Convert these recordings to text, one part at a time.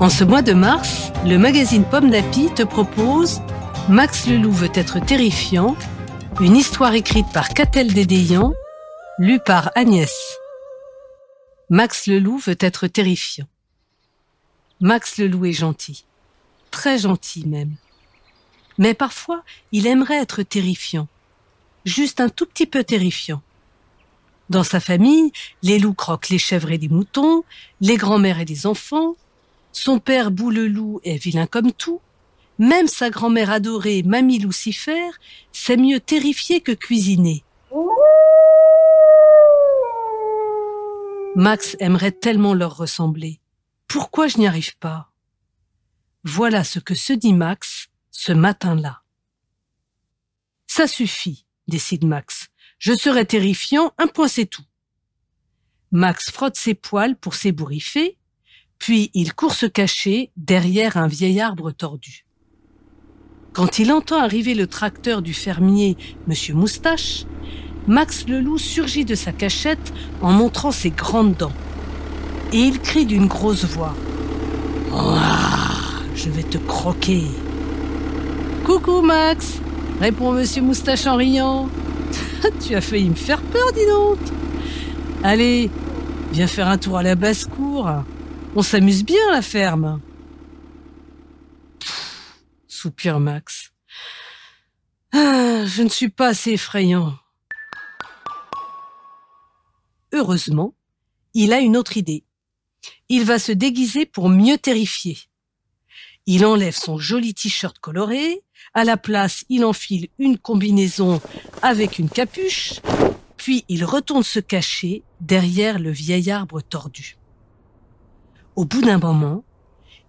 En ce mois de mars, le magazine Pomme d'Api te propose Max le loup veut être terrifiant, une histoire écrite par Catel Dédéian, lue par Agnès. Max le loup veut être terrifiant. Max le loup est gentil, très gentil même. Mais parfois, il aimerait être terrifiant, juste un tout petit peu terrifiant. Dans sa famille, les loups croquent les chèvres et les moutons, les grands-mères et les enfants, son père Boulelou est vilain comme tout. Même sa grand-mère adorée, Mamie Lucifer, sait mieux terrifier que cuisiner. Max aimerait tellement leur ressembler. Pourquoi je n'y arrive pas? Voilà ce que se dit Max ce matin-là. Ça suffit, décide Max. Je serai terrifiant, un point c'est tout. Max frotte ses poils pour s'ébouriffer, puis il court se cacher derrière un vieil arbre tordu. Quand il entend arriver le tracteur du fermier, Monsieur Moustache, Max le loup surgit de sa cachette en montrant ses grandes dents. Et il crie d'une grosse voix. je vais te croquer. Coucou Max, répond Monsieur Moustache en riant. tu as failli me faire peur, dis donc. Allez, viens faire un tour à la basse-cour. On s'amuse bien à la ferme. soupire Max. Ah, je ne suis pas assez effrayant. Heureusement, il a une autre idée. Il va se déguiser pour mieux terrifier. Il enlève son joli t-shirt coloré, à la place il enfile une combinaison avec une capuche, puis il retourne se cacher derrière le vieil arbre tordu. Au bout d'un moment,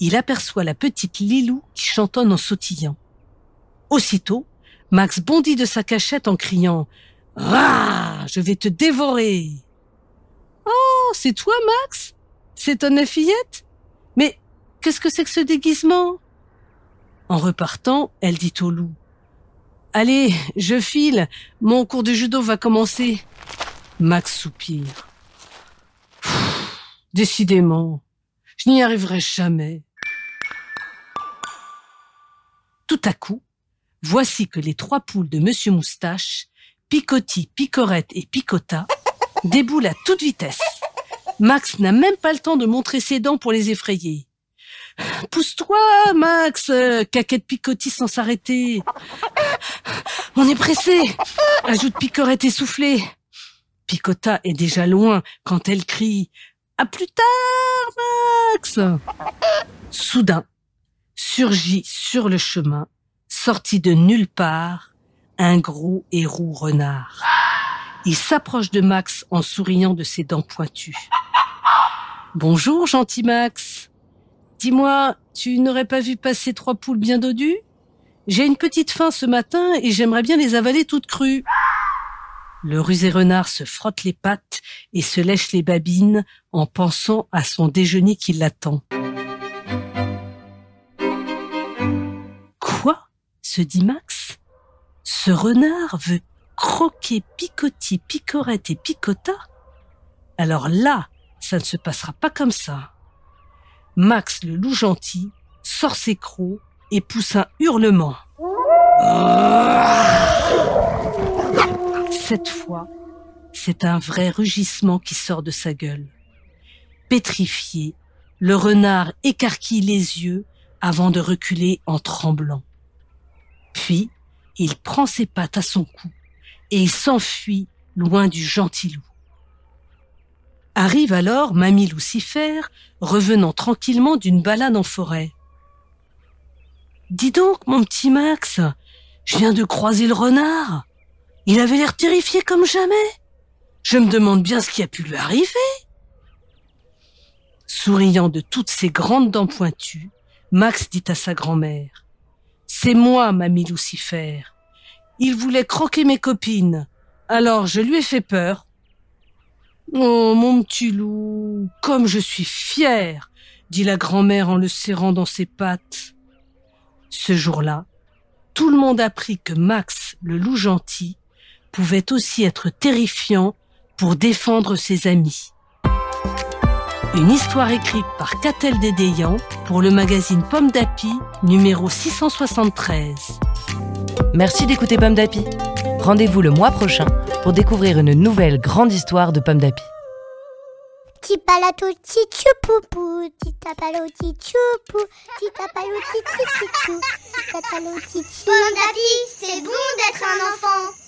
il aperçoit la petite Lilou qui chantonne en sautillant. Aussitôt, Max bondit de sa cachette en criant Ah, je vais te dévorer. Oh, c'est toi, Max C'est ton fillette Mais qu'est-ce que c'est que ce déguisement? En repartant, elle dit au loup Allez, je file, mon cours de judo va commencer. Max soupire. décidément, je n'y arriverai jamais. Tout à coup, voici que les trois poules de Monsieur Moustache, Picotti, Picorette et Picota, déboulent à toute vitesse. Max n'a même pas le temps de montrer ses dents pour les effrayer. Pousse-toi, Max, caquette Picotti sans s'arrêter. On est pressé, ajoute Picorette essoufflée. Picota est déjà loin quand elle crie à plus tard, Max Soudain, surgit sur le chemin, sorti de nulle part, un gros et renard. Il s'approche de Max en souriant de ses dents pointues. Bonjour, gentil Max. Dis-moi, tu n'aurais pas vu passer trois poules bien dodues? J'ai une petite faim ce matin et j'aimerais bien les avaler toutes crues. Le rusé renard se frotte les pattes et se lèche les babines en pensant à son déjeuner qui l'attend. Quoi? se dit Max. Ce renard veut croquer Picotti, Picorette et Picota? Alors là, ça ne se passera pas comme ça. Max le loup gentil sort ses crocs et pousse un hurlement. Cette fois, c'est un vrai rugissement qui sort de sa gueule. Pétrifié, le renard écarquille les yeux avant de reculer en tremblant. Puis, il prend ses pattes à son cou et s'enfuit loin du gentil loup. Arrive alors Mamie Lucifer, revenant tranquillement d'une balade en forêt. Dis donc, mon petit Max, je viens de croiser le renard. Il avait l'air terrifié comme jamais. Je me demande bien ce qui a pu lui arriver. Souriant de toutes ses grandes dents pointues, Max dit à sa grand-mère. C'est moi, mamie Lucifer. Il voulait croquer mes copines. Alors je lui ai fait peur. Oh, mon petit loup, comme je suis fière, dit la grand-mère en le serrant dans ses pattes. Ce jour-là, tout le monde apprit que Max, le loup gentil, pouvait aussi être terrifiant pour défendre ses amis. Une histoire écrite par Catel Dédéian pour le magazine Pomme d'Api, numéro 673. Merci d'écouter Pomme d'Api. Rendez-vous le mois prochain pour découvrir une nouvelle grande histoire de Pomme d'Api. Pomme d'api, c'est bon d'être un enfant.